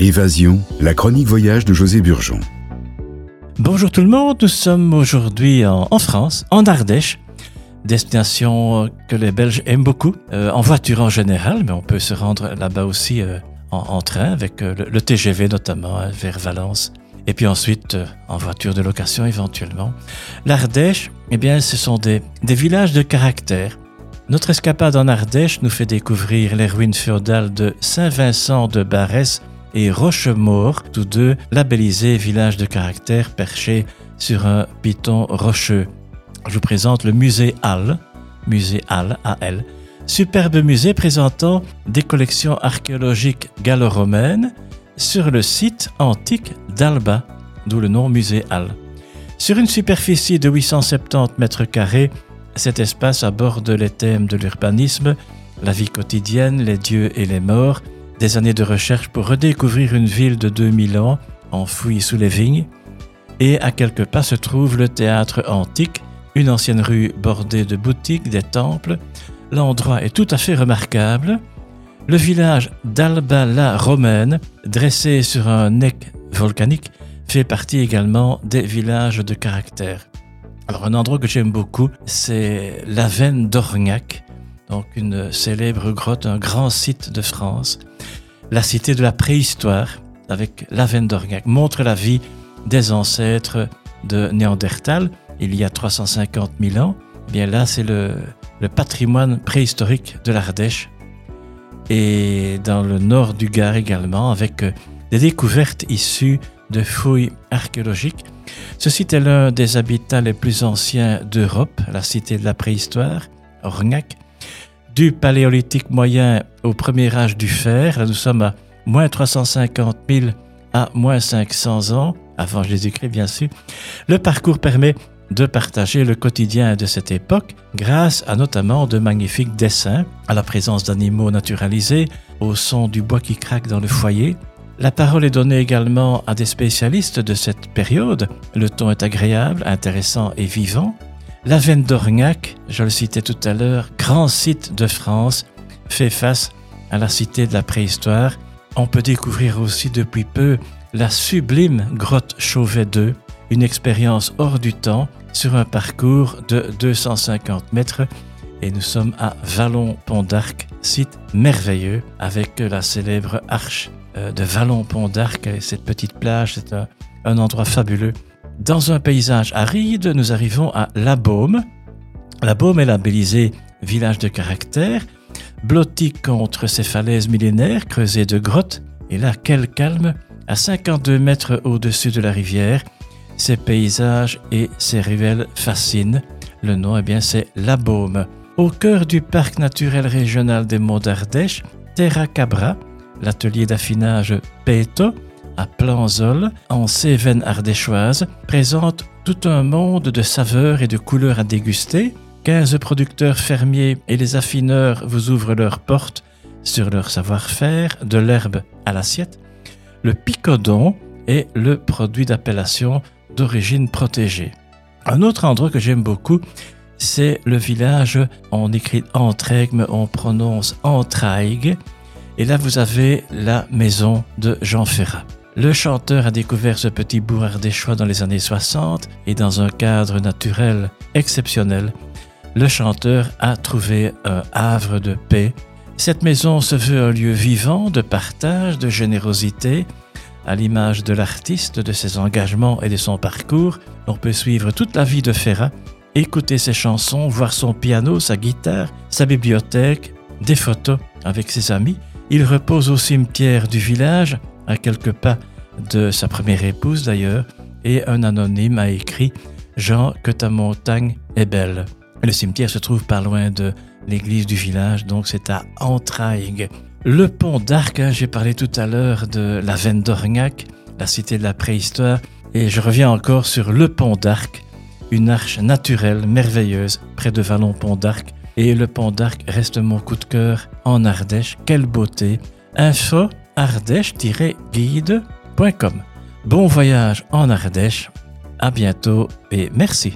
Évasion, la chronique voyage de José Burgeon. Bonjour tout le monde, nous sommes aujourd'hui en, France, en Ardèche, destination que les Belges aiment beaucoup, euh, en voiture en général, mais on peut se rendre là-bas aussi euh, en, train, avec euh, le, TGV notamment, vers Valence, et puis ensuite en voiture de location éventuellement. L'Ardèche, eh bien, ce sont des, des villages de caractère. Notre escapade en Ardèche nous fait découvrir les ruines féodales de Saint-Vincent de Barès et Rochemort, tous deux labellisés villages de caractère perchés sur un piton rocheux. Je vous présente le musée Halle, musée Halle, AL, superbe musée présentant des collections archéologiques gallo-romaines sur le site antique d'Alba, d'où le nom musée Halle. Sur une superficie de 870 mètres carrés, cet espace aborde les thèmes de l'urbanisme, la vie quotidienne, les dieux et les morts, des années de recherche pour redécouvrir une ville de 2000 ans enfouie sous les vignes, et à quelques pas se trouve le théâtre antique, une ancienne rue bordée de boutiques, des temples. L'endroit est tout à fait remarquable. Le village d'Alba la Romaine, dressé sur un nec volcanique, fait partie également des villages de caractère. Alors un endroit que j'aime beaucoup, c'est la Veine d'Orgnac, donc une célèbre grotte, un grand site de France. La cité de la préhistoire, avec la veine d'Orgnac, montre la vie des ancêtres de Néandertal, il y a 350 000 ans. Eh bien là, c'est le, le patrimoine préhistorique de l'Ardèche. Et dans le nord du Gard également, avec des découvertes issues de fouilles archéologiques. Ce site est l'un des habitats les plus anciens d'Europe, la cité de la préhistoire, Orgnac du paléolithique moyen au premier âge du fer. Là, nous sommes à moins 350 000 à moins 500 ans, avant Jésus-Christ bien sûr. Le parcours permet de partager le quotidien de cette époque grâce à notamment de magnifiques dessins, à la présence d'animaux naturalisés, au son du bois qui craque dans le foyer. La parole est donnée également à des spécialistes de cette période. Le ton est agréable, intéressant et vivant. La veine d'Orgnac, je le citais tout à l'heure, grand site de France, fait face à la cité de la préhistoire. On peut découvrir aussi depuis peu la sublime grotte Chauvet 2, une expérience hors du temps sur un parcours de 250 mètres. Et nous sommes à Vallon-Pont d'Arc, site merveilleux avec la célèbre arche euh, de Vallon-Pont d'Arc et cette petite plage. C'est un endroit fabuleux dans un paysage aride, nous arrivons à La Baume. La Baume est labellisée village de caractère, blotti contre ses falaises millénaires creusées de grottes. Et là, quel calme, à 52 mètres au-dessus de la rivière. Ces paysages et ces ruelles fascinent. Le nom, eh bien, c'est La Baume. Au cœur du parc naturel régional des Monts d'Ardèche, Terra Cabra, l'atelier d'affinage Peto, à Planzol, en Cévennes ardéchoise, présente tout un monde de saveurs et de couleurs à déguster. 15 producteurs fermiers et les affineurs vous ouvrent leurs portes sur leur savoir-faire, de l'herbe à l'assiette. Le picodon est le produit d'appellation d'origine protégée. Un autre endroit que j'aime beaucoup, c'est le village, on écrit Entregme, on prononce Entraigues, et là vous avez la maison de Jean Ferrat. Le chanteur a découvert ce petit bourg ardéchois dans les années 60 et dans un cadre naturel exceptionnel, le chanteur a trouvé un havre de paix. Cette maison se veut un lieu vivant de partage, de générosité, à l'image de l'artiste, de ses engagements et de son parcours. On peut suivre toute la vie de Ferrat, écouter ses chansons, voir son piano, sa guitare, sa bibliothèque, des photos avec ses amis. Il repose au cimetière du village à quelques pas de sa première épouse d'ailleurs, et un anonyme a écrit Jean, que ta montagne est belle. Le cimetière se trouve pas loin de l'église du village, donc c'est à Entraigues. Le pont d'Arc, hein, j'ai parlé tout à l'heure de la veine d'Orgnac, la cité de la préhistoire, et je reviens encore sur le pont d'Arc, une arche naturelle merveilleuse près de Vallon-Pont d'Arc. Et le pont d'Arc reste mon coup de cœur en Ardèche. Quelle beauté! Info ardèche-guide.com. Bon voyage en Ardèche, à bientôt et merci.